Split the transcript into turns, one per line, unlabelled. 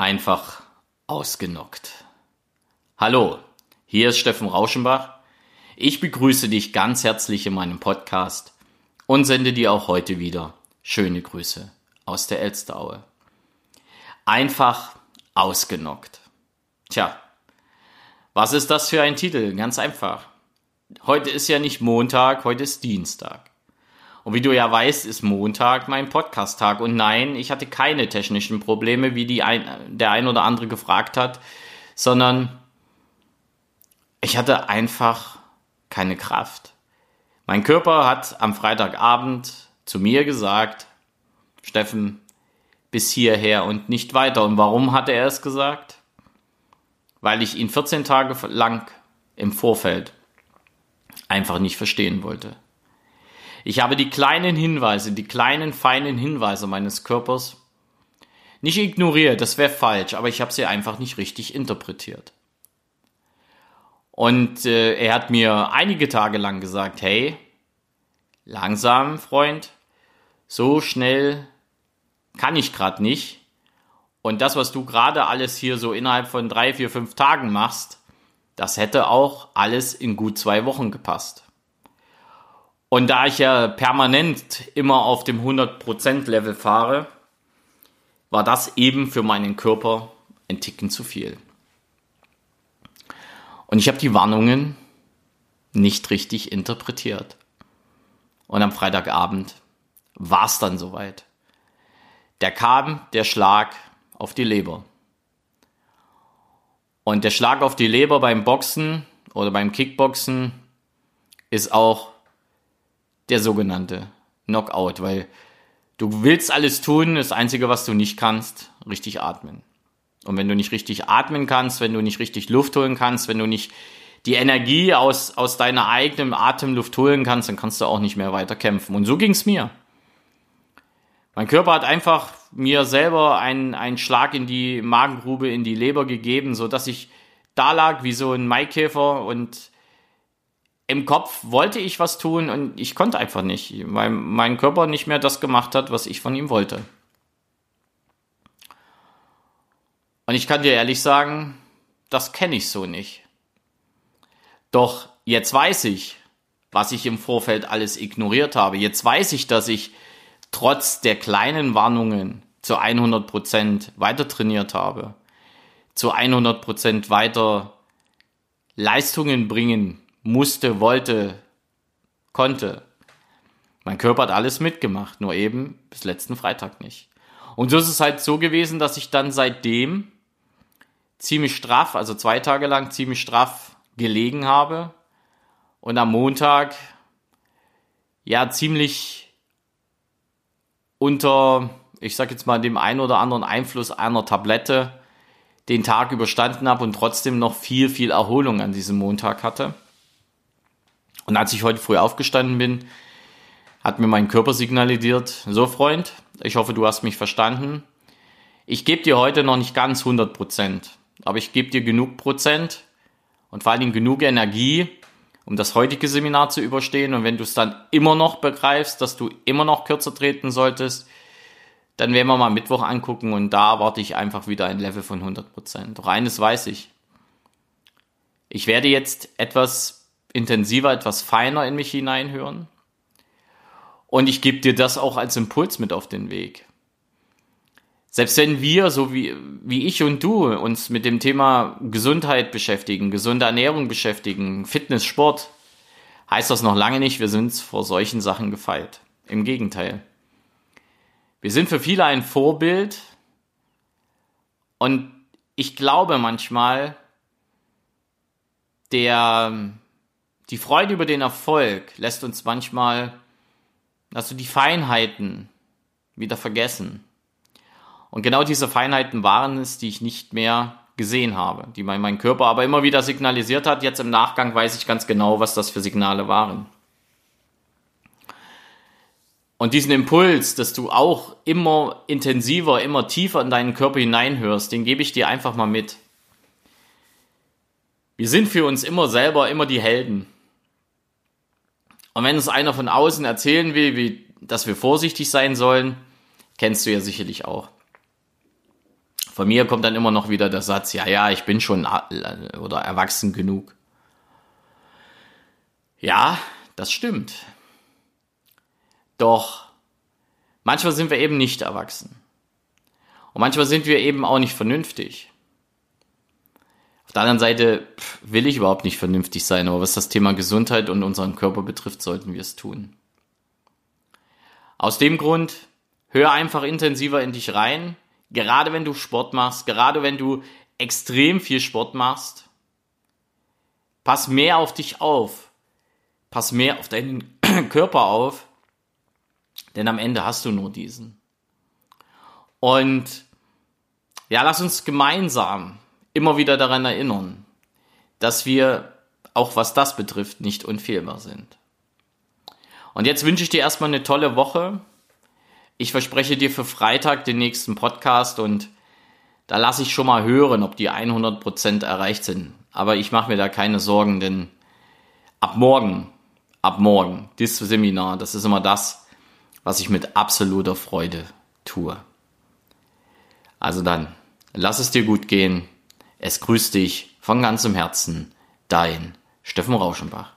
einfach ausgenockt. Hallo, hier ist Steffen Rauschenbach. Ich begrüße dich ganz herzlich in meinem Podcast und sende dir auch heute wieder schöne Grüße aus der Elsteraue. Einfach ausgenockt. Tja, was ist das für ein Titel? Ganz einfach. Heute ist ja nicht Montag, heute ist Dienstag. Und wie du ja weißt, ist Montag mein Podcast-Tag. Und nein, ich hatte keine technischen Probleme, wie die ein, der ein oder andere gefragt hat, sondern ich hatte einfach keine Kraft. Mein Körper hat am Freitagabend zu mir gesagt, Steffen, bis hierher und nicht weiter. Und warum hat er es gesagt? Weil ich ihn 14 Tage lang im Vorfeld einfach nicht verstehen wollte. Ich habe die kleinen Hinweise, die kleinen feinen Hinweise meines Körpers nicht ignoriert, das wäre falsch, aber ich habe sie einfach nicht richtig interpretiert. Und äh, er hat mir einige Tage lang gesagt, hey, langsam, Freund, so schnell kann ich gerade nicht. Und das, was du gerade alles hier so innerhalb von drei, vier, fünf Tagen machst, das hätte auch alles in gut zwei Wochen gepasst. Und da ich ja permanent immer auf dem 100% Level fahre, war das eben für meinen Körper ein Ticken zu viel. Und ich habe die Warnungen nicht richtig interpretiert. Und am Freitagabend war es dann soweit. Der kam der Schlag auf die Leber. Und der Schlag auf die Leber beim Boxen oder beim Kickboxen ist auch der sogenannte Knockout, weil du willst alles tun, das Einzige, was du nicht kannst, richtig atmen. Und wenn du nicht richtig atmen kannst, wenn du nicht richtig Luft holen kannst, wenn du nicht die Energie aus, aus deiner eigenen Atemluft holen kannst, dann kannst du auch nicht mehr weiter kämpfen. Und so ging's mir. Mein Körper hat einfach mir selber einen, einen Schlag in die Magengrube, in die Leber gegeben, so dass ich da lag wie so ein Maikäfer und im Kopf wollte ich was tun und ich konnte einfach nicht, weil mein Körper nicht mehr das gemacht hat, was ich von ihm wollte. Und ich kann dir ehrlich sagen, das kenne ich so nicht. Doch jetzt weiß ich, was ich im Vorfeld alles ignoriert habe. Jetzt weiß ich, dass ich trotz der kleinen Warnungen zu 100 Prozent weiter trainiert habe, zu 100 Prozent weiter Leistungen bringen musste, wollte, konnte. Mein Körper hat alles mitgemacht, nur eben bis letzten Freitag nicht. Und so ist es halt so gewesen, dass ich dann seitdem ziemlich straff, also zwei Tage lang ziemlich straff gelegen habe und am Montag ja ziemlich unter, ich sag jetzt mal, dem einen oder anderen Einfluss einer Tablette den Tag überstanden habe und trotzdem noch viel, viel Erholung an diesem Montag hatte. Und als ich heute früh aufgestanden bin, hat mir mein Körper signalisiert, so Freund, ich hoffe, du hast mich verstanden. Ich gebe dir heute noch nicht ganz 100 Prozent, aber ich gebe dir genug Prozent und vor allem genug Energie, um das heutige Seminar zu überstehen. Und wenn du es dann immer noch begreifst, dass du immer noch kürzer treten solltest, dann werden wir mal Mittwoch angucken und da erwarte ich einfach wieder ein Level von 100 Prozent. Doch eines weiß ich. Ich werde jetzt etwas intensiver, etwas feiner in mich hineinhören. Und ich gebe dir das auch als Impuls mit auf den Weg. Selbst wenn wir, so wie, wie ich und du, uns mit dem Thema Gesundheit beschäftigen, gesunde Ernährung beschäftigen, Fitness, Sport, heißt das noch lange nicht, wir sind vor solchen Sachen gefeilt. Im Gegenteil. Wir sind für viele ein Vorbild und ich glaube manchmal, der die Freude über den Erfolg lässt uns manchmal, also die Feinheiten wieder vergessen. Und genau diese Feinheiten waren es, die ich nicht mehr gesehen habe, die mein, mein Körper aber immer wieder signalisiert hat. Jetzt im Nachgang weiß ich ganz genau, was das für Signale waren. Und diesen Impuls, dass du auch immer intensiver, immer tiefer in deinen Körper hineinhörst, den gebe ich dir einfach mal mit. Wir sind für uns immer selber immer die Helden. Und wenn es einer von außen erzählen will, wie, dass wir vorsichtig sein sollen, kennst du ja sicherlich auch. Von mir kommt dann immer noch wieder der Satz, ja, ja, ich bin schon oder erwachsen genug. Ja, das stimmt. Doch manchmal sind wir eben nicht erwachsen. Und manchmal sind wir eben auch nicht vernünftig. Auf der anderen Seite will ich überhaupt nicht vernünftig sein, aber was das Thema Gesundheit und unseren Körper betrifft, sollten wir es tun. Aus dem Grund, hör einfach intensiver in dich rein, gerade wenn du Sport machst, gerade wenn du extrem viel Sport machst. Pass mehr auf dich auf. Pass mehr auf deinen Körper auf, denn am Ende hast du nur diesen. Und ja, lass uns gemeinsam immer wieder daran erinnern, dass wir, auch was das betrifft, nicht unfehlbar sind. Und jetzt wünsche ich dir erstmal eine tolle Woche. Ich verspreche dir für Freitag den nächsten Podcast und da lasse ich schon mal hören, ob die 100% erreicht sind. Aber ich mache mir da keine Sorgen, denn ab morgen, ab morgen, dieses Seminar, das ist immer das, was ich mit absoluter Freude tue. Also dann, lass es dir gut gehen. Es grüßt dich von ganzem Herzen, dein Steffen Rauschenbach.